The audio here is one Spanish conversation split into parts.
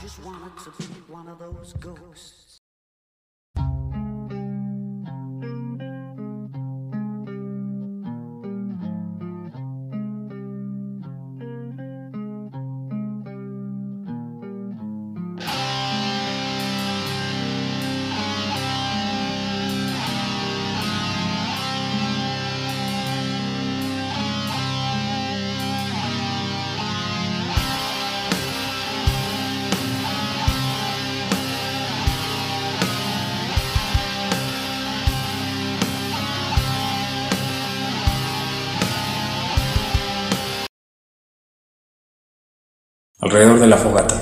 just wanted to be one of those ghosts. Alrededor de la fogata,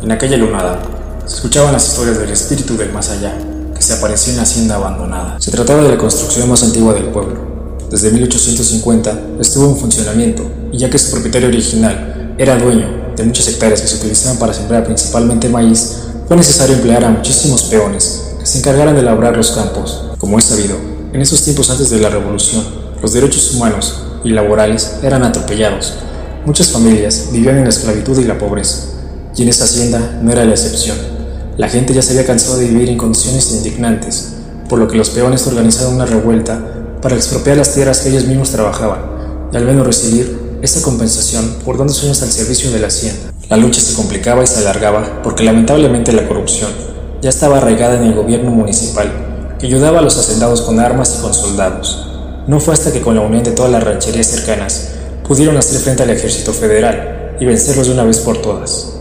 en aquella lunada, se escuchaban las historias del espíritu del más allá, que se apareció en la hacienda abandonada. Se trataba de la construcción más antigua del pueblo. Desde 1850 estuvo en funcionamiento, y ya que su propietario original era dueño de muchas hectáreas que se utilizaban para sembrar principalmente maíz, fue necesario emplear a muchísimos peones que se encargaran de labrar los campos. Como es sabido, en esos tiempos antes de la revolución, los derechos humanos y laborales eran atropellados Muchas familias vivían en la esclavitud y la pobreza, y en esta hacienda no era la excepción. La gente ya se había cansado de vivir en condiciones indignantes, por lo que los peones organizaron una revuelta para expropiar las tierras que ellos mismos trabajaban, y al menos recibir esta compensación por dando sueños al servicio de la hacienda. La lucha se complicaba y se alargaba porque lamentablemente la corrupción ya estaba arraigada en el gobierno municipal, que ayudaba a los hacendados con armas y con soldados. No fue hasta que con la unión de todas las rancherías cercanas pudieron hacer frente al ejército federal y vencerlos de una vez por todas.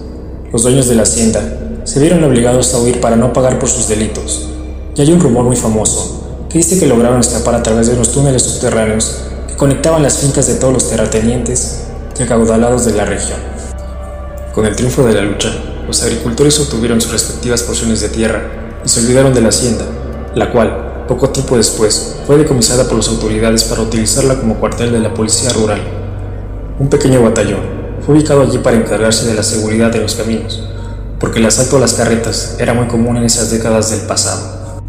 Los dueños de la hacienda se vieron obligados a huir para no pagar por sus delitos, y hay un rumor muy famoso que dice que lograron escapar a través de unos túneles subterráneos que conectaban las fincas de todos los terratenientes y acaudalados de la región. Con el triunfo de la lucha, los agricultores obtuvieron sus respectivas porciones de tierra y se olvidaron de la hacienda, la cual, poco tiempo después, fue decomisada por las autoridades para utilizarla como cuartel de la policía rural. Un pequeño batallón fue ubicado allí para encargarse de la seguridad de los caminos, porque el asalto a las carretas era muy común en esas décadas del pasado.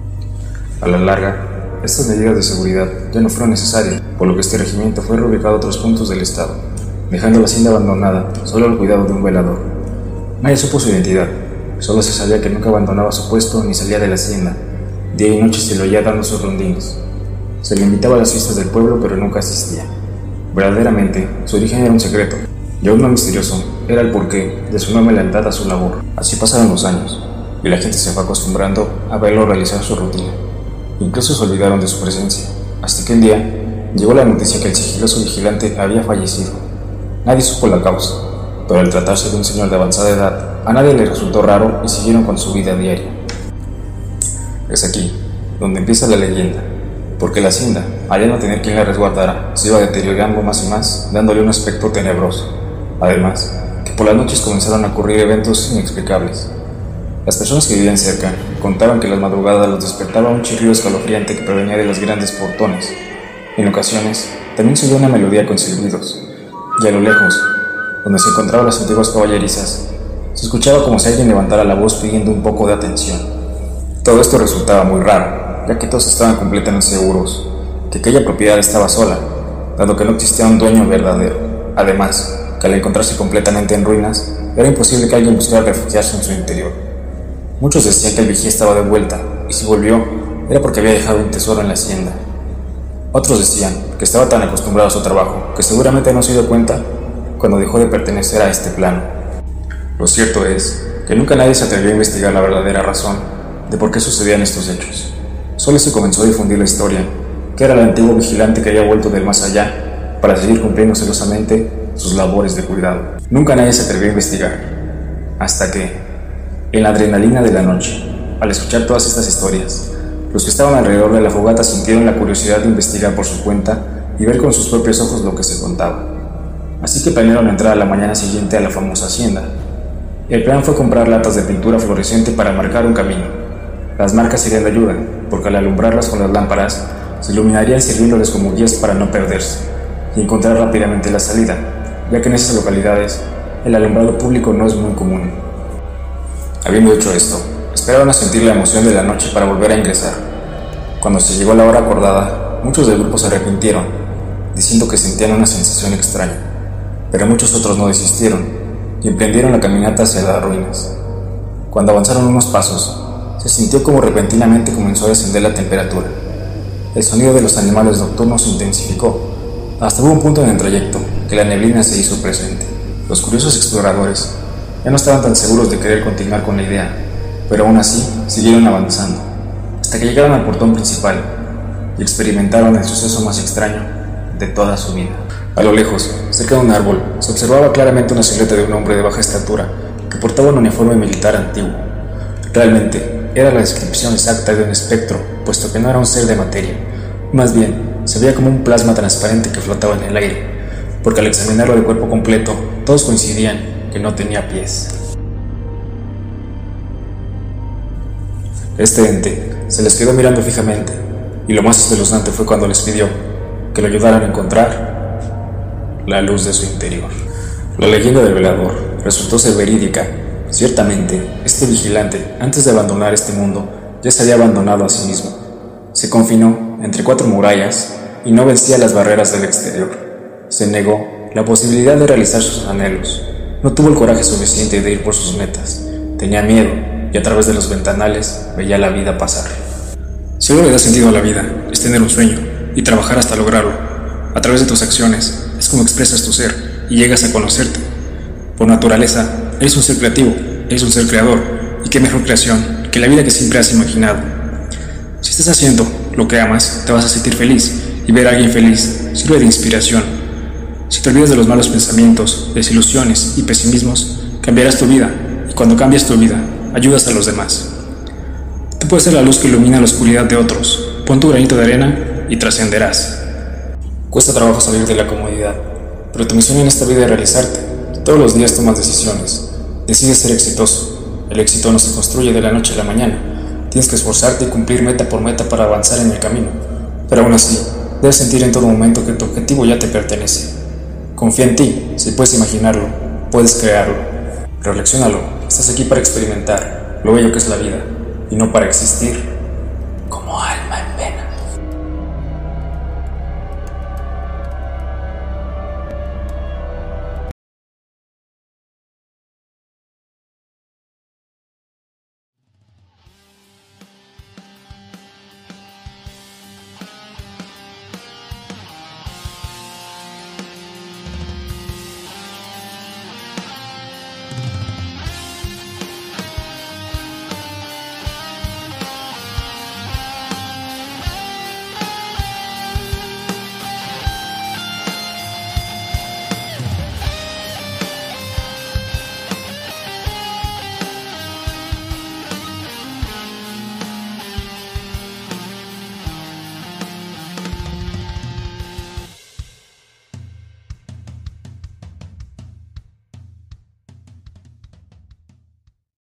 A la larga, estas medidas de seguridad ya no fueron necesarias, por lo que este regimiento fue reubicado a otros puntos del estado, dejando la hacienda abandonada solo al cuidado de un velador. Nadie supo su identidad, solo se sabía que nunca abandonaba su puesto ni salía de la hacienda. Día y noche se lo oía dando sus rondines. Se le invitaba a las fiestas del pueblo, pero nunca asistía. Verdaderamente, su origen era un secreto, y aún más misterioso era el porqué de su enorme lealtad a su labor. Así pasaron los años, y la gente se fue acostumbrando a verlo realizar su rutina. Incluso se olvidaron de su presencia, hasta que un día llegó la noticia que el sigiloso vigilante había fallecido. Nadie supo la causa, pero al tratarse de un señor de avanzada edad, a nadie le resultó raro y siguieron con su vida diaria. Es aquí donde empieza la leyenda porque la hacienda, al no tener quien la resguardara, se iba deteriorando más y más, dándole un aspecto tenebroso. Además, que por las noches comenzaron a ocurrir eventos inexplicables. Las personas que vivían cerca contaban que las madrugadas los despertaba un chirrido escalofriante que provenía de los grandes portones. En ocasiones, también se oyó una melodía con silbidos, y a lo lejos, donde se encontraban las antiguas caballerizas, se escuchaba como si alguien levantara la voz pidiendo un poco de atención. Todo esto resultaba muy raro, ya que todos estaban completamente seguros que aquella propiedad estaba sola, dado que no existía un dueño verdadero. Además, que al encontrarse completamente en ruinas, era imposible que alguien buscara refugiarse en su interior. Muchos decían que el vigía estaba de vuelta, y si volvió, era porque había dejado un tesoro en la hacienda. Otros decían que estaba tan acostumbrado a su trabajo que seguramente no se dio cuenta cuando dejó de pertenecer a este plano. Lo cierto es que nunca nadie se atrevió a investigar la verdadera razón de por qué sucedían estos hechos. Solo se comenzó a difundir la historia, que era el antiguo vigilante que había vuelto del más allá para seguir cumpliendo celosamente sus labores de cuidado. Nunca nadie se atrevió a investigar, hasta que, en la adrenalina de la noche, al escuchar todas estas historias, los que estaban alrededor de la fogata sintieron la curiosidad de investigar por su cuenta y ver con sus propios ojos lo que se contaba. Así que planearon entrar a la mañana siguiente a la famosa hacienda. El plan fue comprar latas de pintura fluorescente para marcar un camino las marcas serían de ayuda, porque al alumbrarlas con las lámparas, se iluminarían sirviéndoles como guías para no perderse y encontrar rápidamente la salida, ya que en esas localidades el alumbrado público no es muy común. Habiendo hecho esto, esperaban a sentir la emoción de la noche para volver a ingresar. Cuando se llegó la hora acordada, muchos del grupo se arrepintieron, diciendo que sentían una sensación extraña, pero muchos otros no desistieron y emprendieron la caminata hacia las ruinas. Cuando avanzaron unos pasos, se sintió como repentinamente comenzó a descender la temperatura. El sonido de los animales nocturnos se intensificó, hasta hubo un punto en el trayecto que la neblina se hizo presente. Los curiosos exploradores ya no estaban tan seguros de querer continuar con la idea, pero aún así siguieron avanzando, hasta que llegaron al portón principal y experimentaron el suceso más extraño de toda su vida. A lo lejos, cerca de un árbol, se observaba claramente una silueta de un hombre de baja estatura que portaba un uniforme militar antiguo. Realmente, era la descripción exacta de un espectro, puesto que no era un ser de materia. Más bien, se veía como un plasma transparente que flotaba en el aire, porque al examinarlo de cuerpo completo, todos coincidían que no tenía pies. Este ente se les quedó mirando fijamente, y lo más espeluznante fue cuando les pidió que lo ayudaran a encontrar la luz de su interior. La leyenda del velador resultó ser verídica. Ciertamente, este vigilante, antes de abandonar este mundo, ya se había abandonado a sí mismo. Se confinó entre cuatro murallas y no vencía las barreras del exterior. Se negó la posibilidad de realizar sus anhelos. No tuvo el coraje suficiente de ir por sus metas. Tenía miedo y a través de los ventanales veía la vida pasar. Si algo le da sentido a la vida, es tener un sueño y trabajar hasta lograrlo. A través de tus acciones, es como expresas tu ser y llegas a conocerte. Por naturaleza, eres un ser creativo, eres un ser creador, y qué mejor creación que la vida que siempre has imaginado. Si estás haciendo lo que amas, te vas a sentir feliz, y ver a alguien feliz sirve de inspiración. Si te olvidas de los malos pensamientos, desilusiones y pesimismos, cambiarás tu vida, y cuando cambias tu vida, ayudas a los demás. Tú puedes ser la luz que ilumina la oscuridad de otros. Pon tu granito de arena y trascenderás. Cuesta trabajo salir de la comodidad, pero tu misión en esta vida es realizarte. Todos los días tomas decisiones. Decides ser exitoso. El éxito no se construye de la noche a la mañana. Tienes que esforzarte y cumplir meta por meta para avanzar en el camino. Pero aún así, debes sentir en todo momento que tu objetivo ya te pertenece. Confía en ti, si puedes imaginarlo, puedes crearlo. Reflexiónalo, estás aquí para experimentar lo bello que es la vida y no para existir como algo.